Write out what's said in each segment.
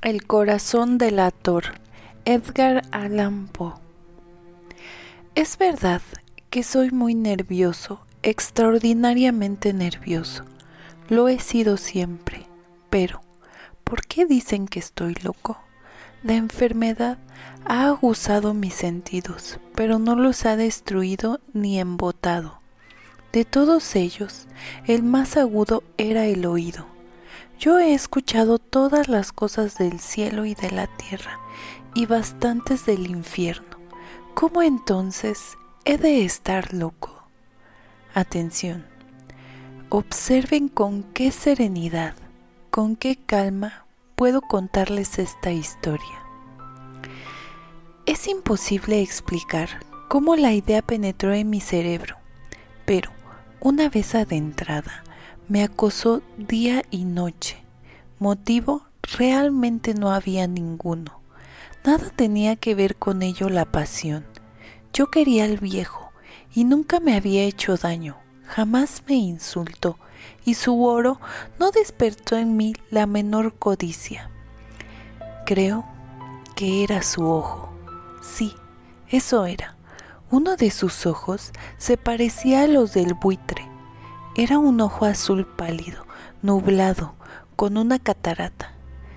El corazón del actor, Edgar Allan Poe. Es verdad que soy muy nervioso, extraordinariamente nervioso. Lo he sido siempre, pero ¿por qué dicen que estoy loco? La enfermedad ha aguzado mis sentidos, pero no los ha destruido ni embotado. De todos ellos, el más agudo era el oído. Yo he escuchado todas las cosas del cielo y de la tierra, y bastantes del infierno. ¿Cómo entonces he de estar loco? Atención. Observen con qué serenidad, con qué calma puedo contarles esta historia. Es imposible explicar cómo la idea penetró en mi cerebro, pero una vez adentrada, me acosó día y noche. Motivo realmente no había ninguno. Nada tenía que ver con ello la pasión. Yo quería al viejo y nunca me había hecho daño, jamás me insultó, y su oro no despertó en mí la menor codicia. Creo que era su ojo. Sí, eso era. Uno de sus ojos se parecía a los del buitre. Era un ojo azul pálido, nublado, con una catarata.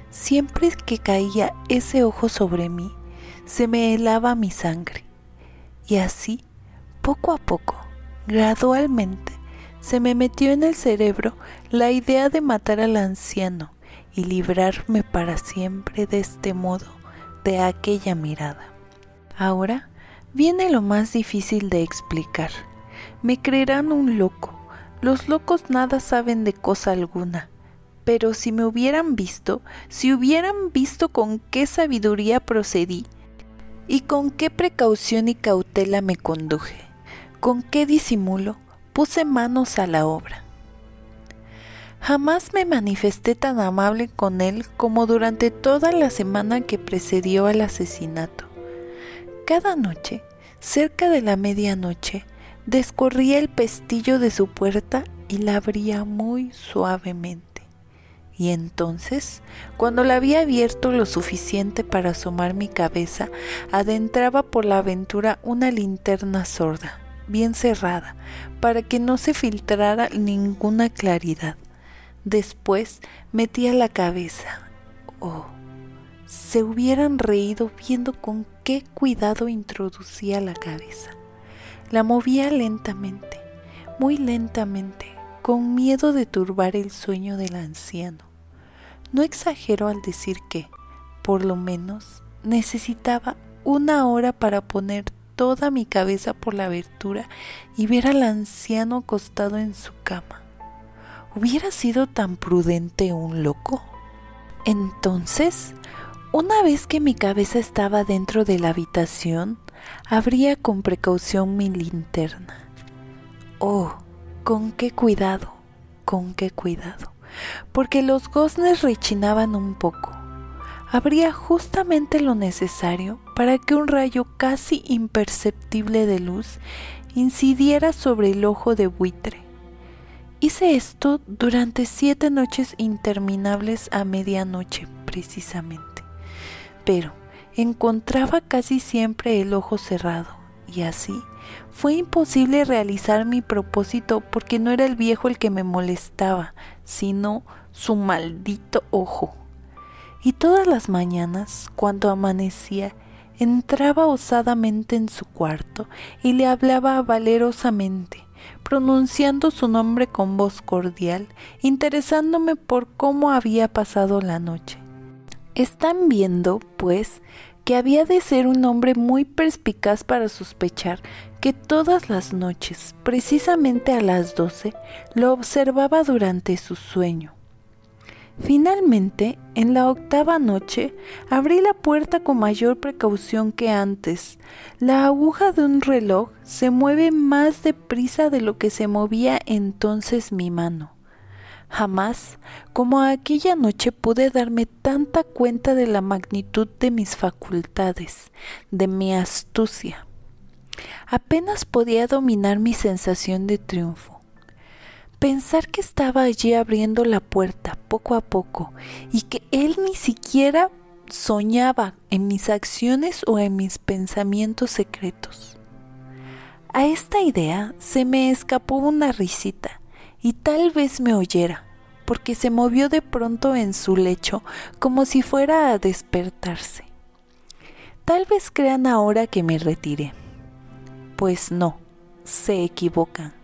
Siempre que caía ese ojo sobre mí, se me helaba mi sangre. Y así, poco a poco, gradualmente, se me metió en el cerebro la idea de matar al anciano y librarme para siempre de este modo de aquella mirada. Ahora viene lo más difícil de explicar. Me creerán un loco. Los locos nada saben de cosa alguna. Pero si me hubieran visto, si hubieran visto con qué sabiduría procedí y con qué precaución y cautela me conduje, con qué disimulo, puse manos a la obra. Jamás me manifesté tan amable con él como durante toda la semana que precedió al asesinato. Cada noche, cerca de la medianoche, descorría el pestillo de su puerta y la abría muy suavemente. Y entonces, cuando la había abierto lo suficiente para asomar mi cabeza, adentraba por la aventura una linterna sorda bien cerrada, para que no se filtrara ninguna claridad. Después metía la cabeza. Oh, se hubieran reído viendo con qué cuidado introducía la cabeza. La movía lentamente, muy lentamente, con miedo de turbar el sueño del anciano. No exagero al decir que, por lo menos, necesitaba una hora para poner toda mi cabeza por la abertura y ver al anciano acostado en su cama. ¿Hubiera sido tan prudente un loco? Entonces, una vez que mi cabeza estaba dentro de la habitación, abría con precaución mi linterna. Oh, con qué cuidado, con qué cuidado, porque los goznes rechinaban un poco habría justamente lo necesario para que un rayo casi imperceptible de luz incidiera sobre el ojo de buitre. Hice esto durante siete noches interminables a medianoche precisamente, pero encontraba casi siempre el ojo cerrado y así fue imposible realizar mi propósito porque no era el viejo el que me molestaba, sino su maldito ojo y todas las mañanas, cuando amanecía, entraba osadamente en su cuarto y le hablaba valerosamente, pronunciando su nombre con voz cordial, interesándome por cómo había pasado la noche. Están viendo, pues, que había de ser un hombre muy perspicaz para sospechar que todas las noches, precisamente a las doce, lo observaba durante su sueño Finalmente, en la octava noche, abrí la puerta con mayor precaución que antes. La aguja de un reloj se mueve más deprisa de lo que se movía entonces mi mano. Jamás, como aquella noche, pude darme tanta cuenta de la magnitud de mis facultades, de mi astucia. Apenas podía dominar mi sensación de triunfo Pensar que estaba allí abriendo la puerta poco a poco y que él ni siquiera soñaba en mis acciones o en mis pensamientos secretos. A esta idea se me escapó una risita y tal vez me oyera, porque se movió de pronto en su lecho como si fuera a despertarse. Tal vez crean ahora que me retiré. Pues no, se equivocan.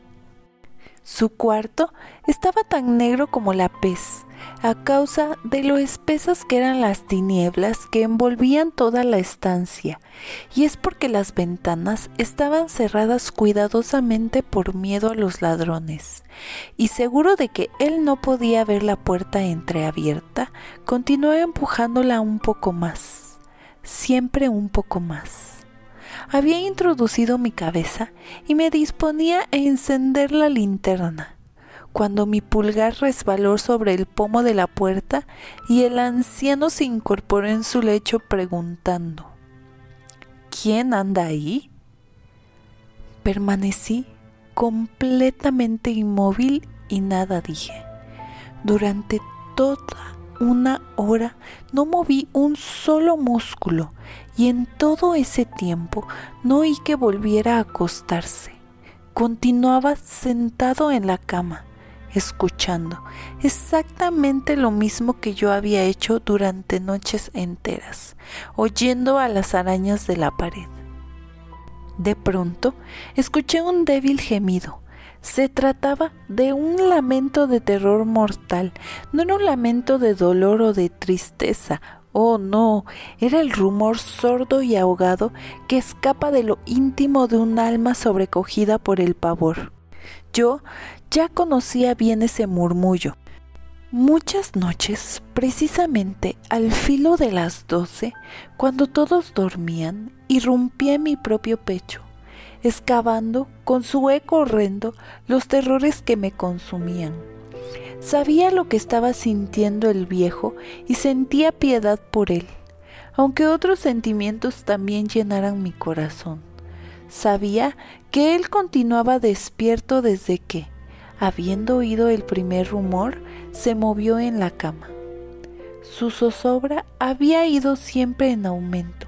Su cuarto estaba tan negro como la pez, a causa de lo espesas que eran las tinieblas que envolvían toda la estancia, y es porque las ventanas estaban cerradas cuidadosamente por miedo a los ladrones, y seguro de que él no podía ver la puerta entreabierta, continué empujándola un poco más, siempre un poco más había introducido mi cabeza y me disponía a encender la linterna, cuando mi pulgar resbaló sobre el pomo de la puerta y el anciano se incorporó en su lecho preguntando ¿Quién anda ahí? Permanecí completamente inmóvil y nada dije. Durante toda una hora no moví un solo músculo y en todo ese tiempo no oí que volviera a acostarse. Continuaba sentado en la cama, escuchando exactamente lo mismo que yo había hecho durante noches enteras, oyendo a las arañas de la pared. De pronto escuché un débil gemido, se trataba de un lamento de terror mortal, no era un lamento de dolor o de tristeza. Oh, no, era el rumor sordo y ahogado que escapa de lo íntimo de un alma sobrecogida por el pavor. Yo ya conocía bien ese murmullo. Muchas noches, precisamente al filo de las doce, cuando todos dormían, irrumpía en mi propio pecho excavando con su eco horrendo los terrores que me consumían. Sabía lo que estaba sintiendo el viejo y sentía piedad por él, aunque otros sentimientos también llenaran mi corazón. Sabía que él continuaba despierto desde que, habiendo oído el primer rumor, se movió en la cama. Su zozobra había ido siempre en aumento.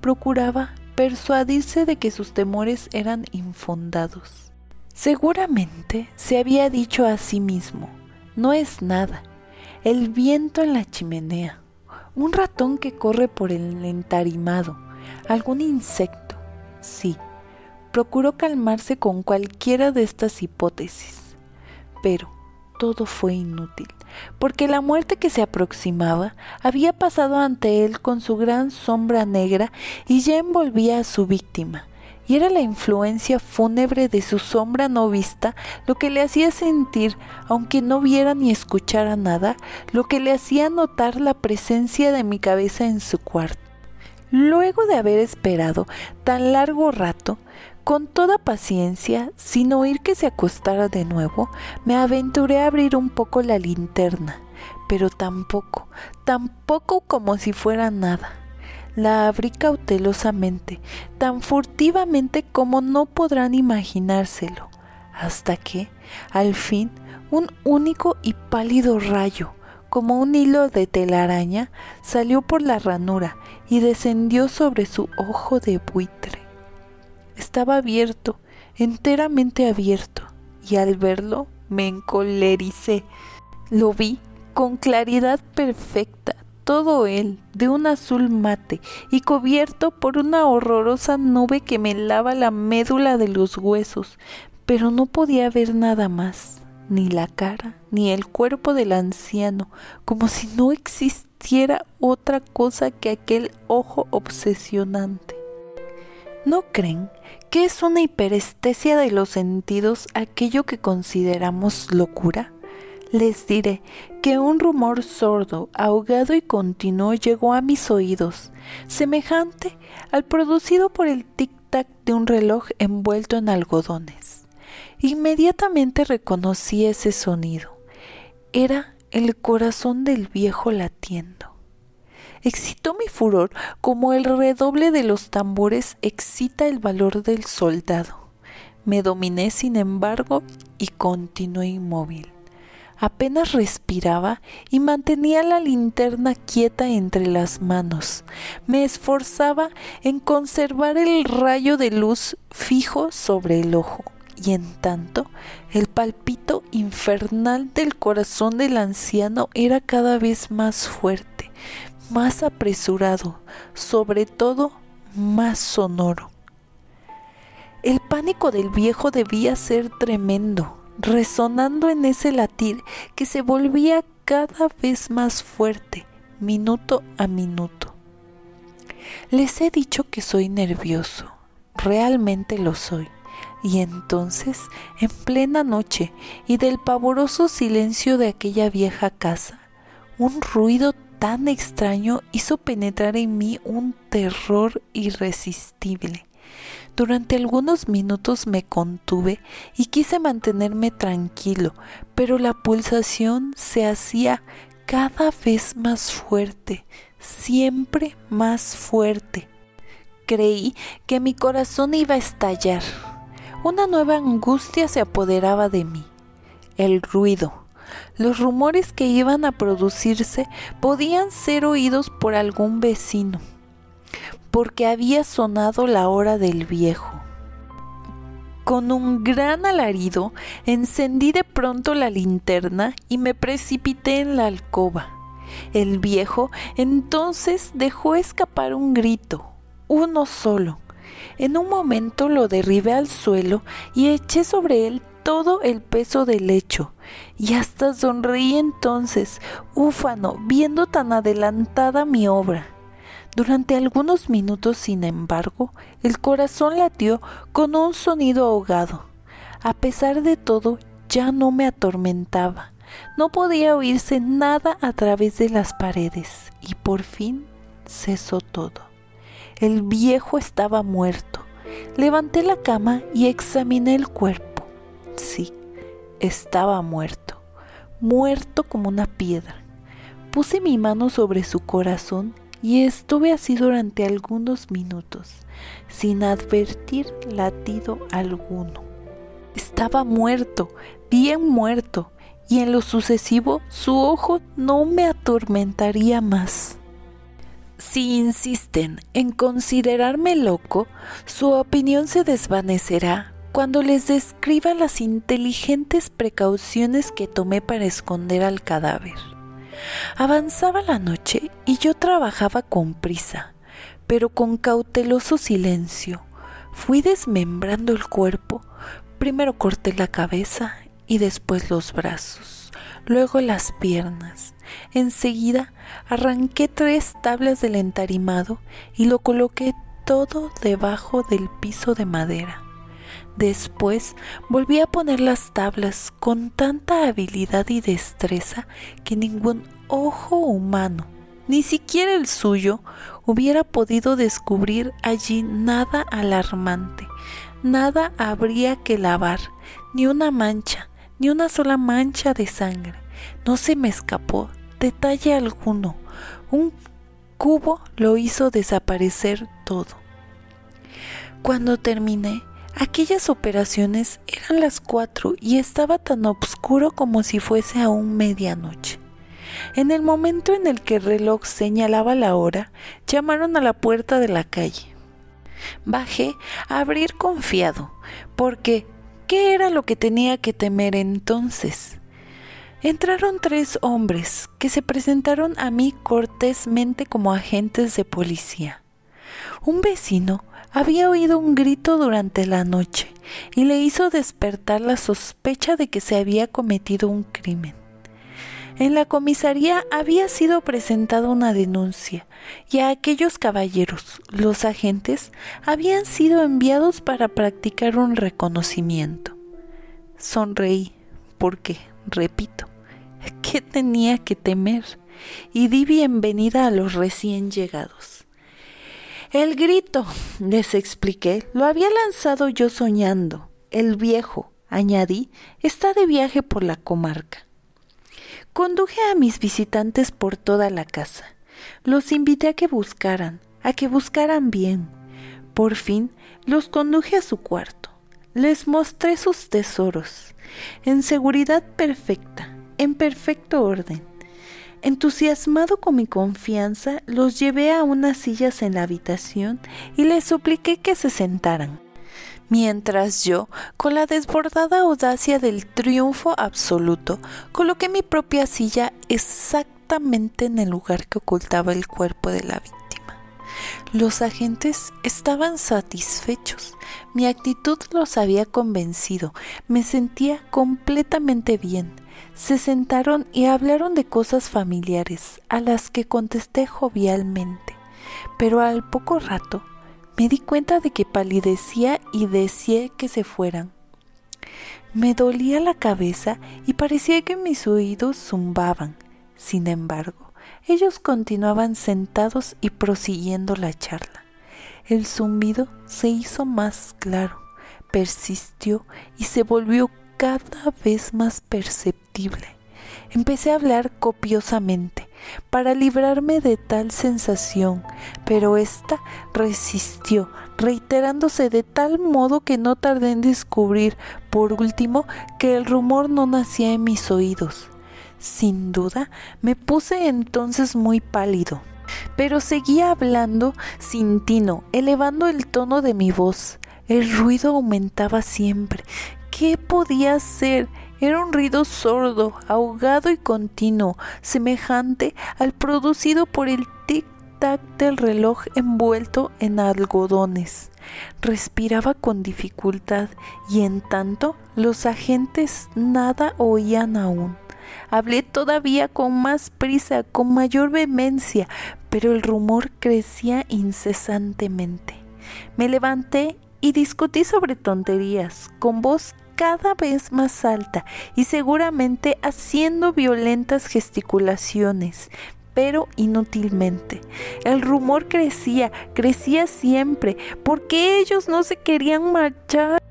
Procuraba persuadirse de que sus temores eran infundados. Seguramente se había dicho a sí mismo, no es nada, el viento en la chimenea, un ratón que corre por el entarimado, algún insecto. Sí, procuró calmarse con cualquiera de estas hipótesis, pero todo fue inútil porque la muerte que se aproximaba había pasado ante él con su gran sombra negra y ya envolvía a su víctima, y era la influencia fúnebre de su sombra no vista lo que le hacía sentir, aunque no viera ni escuchara nada, lo que le hacía notar la presencia de mi cabeza en su cuarto. Luego de haber esperado tan largo rato, con toda paciencia, sin oír que se acostara de nuevo, me aventuré a abrir un poco la linterna, pero tampoco, tampoco como si fuera nada. La abrí cautelosamente, tan furtivamente como no podrán imaginárselo, hasta que, al fin, un único y pálido rayo, como un hilo de telaraña, salió por la ranura y descendió sobre su ojo de buitre estaba abierto, enteramente abierto, y al verlo me encolericé. Lo vi con claridad perfecta, todo él de un azul mate y cubierto por una horrorosa nube que me lava la médula de los huesos, pero no podía ver nada más, ni la cara, ni el cuerpo del anciano, como si no existiera otra cosa que aquel ojo obsesionante. ¿No creen ¿Qué es una hiperestesia de los sentidos aquello que consideramos locura? Les diré que un rumor sordo, ahogado y continuo llegó a mis oídos, semejante al producido por el tic-tac de un reloj envuelto en algodones. Inmediatamente reconocí ese sonido. Era el corazón del viejo latiendo excitó mi furor como el redoble de los tambores excita el valor del soldado. Me dominé, sin embargo, y continué inmóvil. Apenas respiraba y mantenía la linterna quieta entre las manos. Me esforzaba en conservar el rayo de luz fijo sobre el ojo y en tanto el palpito infernal del corazón del anciano era cada vez más fuerte, más apresurado, sobre todo más sonoro. El pánico del viejo debía ser tremendo, resonando en ese latir que se volvía cada vez más fuerte, minuto a minuto. Les he dicho que soy nervioso, realmente lo soy. Y entonces, en plena noche y del pavoroso silencio de aquella vieja casa, un ruido tan extraño hizo penetrar en mí un terror irresistible. Durante algunos minutos me contuve y quise mantenerme tranquilo, pero la pulsación se hacía cada vez más fuerte, siempre más fuerte. Creí que mi corazón iba a estallar. Una nueva angustia se apoderaba de mí. El ruido, los rumores que iban a producirse podían ser oídos por algún vecino, porque había sonado la hora del viejo. Con un gran alarido encendí de pronto la linterna y me precipité en la alcoba. El viejo entonces dejó escapar un grito, uno solo. En un momento lo derribé al suelo y eché sobre él todo el peso del lecho, y hasta sonreí entonces, ufano, viendo tan adelantada mi obra. Durante algunos minutos, sin embargo, el corazón latió con un sonido ahogado. A pesar de todo, ya no me atormentaba. No podía oírse nada a través de las paredes, y por fin cesó todo. El viejo estaba muerto. Levanté la cama y examiné el cuerpo. Sí, estaba muerto, muerto como una piedra. Puse mi mano sobre su corazón y estuve así durante algunos minutos, sin advertir latido alguno. Estaba muerto, bien muerto, y en lo sucesivo su ojo no me atormentaría más. Si insisten en considerarme loco, su opinión se desvanecerá cuando les describa las inteligentes precauciones que tomé para esconder al cadáver. Avanzaba la noche y yo trabajaba con prisa, pero con cauteloso silencio. Fui desmembrando el cuerpo, primero corté la cabeza y después los brazos, luego las piernas, Enseguida arranqué tres tablas del entarimado y lo coloqué todo debajo del piso de madera. Después volví a poner las tablas con tanta habilidad y destreza que ningún ojo humano, ni siquiera el suyo, hubiera podido descubrir allí nada alarmante. Nada habría que lavar, ni una mancha, ni una sola mancha de sangre. No se me escapó detalle alguno. Un cubo lo hizo desaparecer todo. Cuando terminé, aquellas operaciones eran las cuatro y estaba tan oscuro como si fuese aún medianoche. En el momento en el que el reloj señalaba la hora, llamaron a la puerta de la calle. Bajé a abrir confiado, porque ¿qué era lo que tenía que temer entonces? entraron tres hombres que se presentaron a mí cortésmente como agentes de policía. Un vecino había oído un grito durante la noche y le hizo despertar la sospecha de que se había cometido un crimen. En la comisaría había sido presentada una denuncia y a aquellos caballeros, los agentes, habían sido enviados para practicar un reconocimiento. Sonreí porque, repito, ¿Qué tenía que temer? Y di bienvenida a los recién llegados. El grito, les expliqué, lo había lanzado yo soñando. El viejo, añadí, está de viaje por la comarca. Conduje a mis visitantes por toda la casa. Los invité a que buscaran, a que buscaran bien. Por fin los conduje a su cuarto. les mostré sus tesoros, en seguridad perfecta, en perfecto orden. Entusiasmado con mi confianza, los llevé a unas sillas en la habitación y les supliqué que se sentaran mientras yo, con la desbordada audacia del triunfo absoluto, coloqué mi propia silla exactamente en el lugar que ocultaba el cuerpo de la víctima. Los agentes estaban satisfechos, mi actitud los había convencido, me sentía completamente bien. Se sentaron y hablaron de cosas familiares, a las que contesté jovialmente, pero al poco rato me di cuenta de que palidecía y deseé que se fueran. Me dolía la cabeza y parecía que mis oídos zumbaban. Sin embargo, ellos continuaban sentados y prosiguiendo la charla. El zumbido se hizo más claro, persistió y se volvió cada vez más perceptible. Empecé a hablar copiosamente para librarme de tal sensación, pero ésta resistió, reiterándose de tal modo que no tardé en descubrir, por último, que el rumor no nacía en mis oídos. Sin duda, me puse entonces muy pálido, pero seguía hablando sin tino, elevando el tono de mi voz. El ruido aumentaba siempre. ¿Qué podía hacer? Era un ruido sordo, ahogado y continuo, semejante al producido por el tic-tac del reloj envuelto en algodones. Respiraba con dificultad y en tanto los agentes nada oían aún. Hablé todavía con más prisa, con mayor vehemencia, pero el rumor crecía incesantemente. Me levanté y discutí sobre tonterías, con voz cada vez más alta y seguramente haciendo violentas gesticulaciones, pero inútilmente. El rumor crecía, crecía siempre, porque ellos no se querían marchar.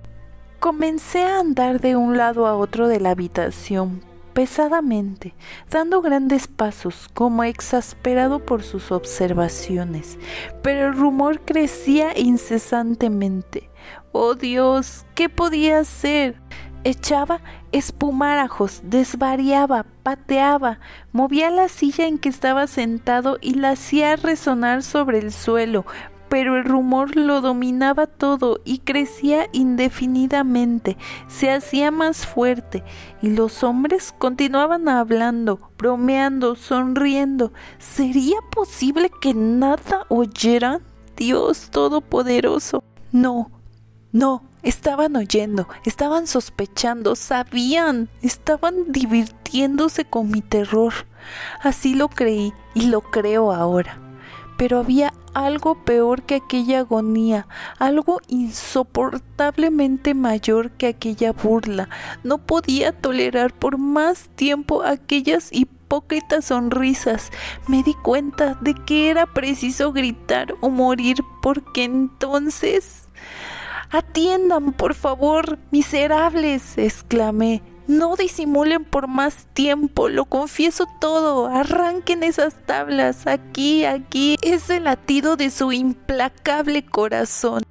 Comencé a andar de un lado a otro de la habitación, pesadamente, dando grandes pasos, como exasperado por sus observaciones, pero el rumor crecía incesantemente. Oh Dios, ¿qué podía hacer? Echaba espumarajos, desvariaba, pateaba, movía la silla en que estaba sentado y la hacía resonar sobre el suelo, pero el rumor lo dominaba todo y crecía indefinidamente, se hacía más fuerte, y los hombres continuaban hablando, bromeando, sonriendo. ¿Sería posible que nada oyeran? Dios Todopoderoso. No, no, estaban oyendo, estaban sospechando, sabían, estaban divirtiéndose con mi terror. Así lo creí y lo creo ahora. Pero había algo peor que aquella agonía, algo insoportablemente mayor que aquella burla. No podía tolerar por más tiempo aquellas hipócritas sonrisas. Me di cuenta de que era preciso gritar o morir porque entonces... Atiendan, por favor, miserables, exclamé. No disimulen por más tiempo, lo confieso todo. Arranquen esas tablas, aquí, aquí. Es el latido de su implacable corazón.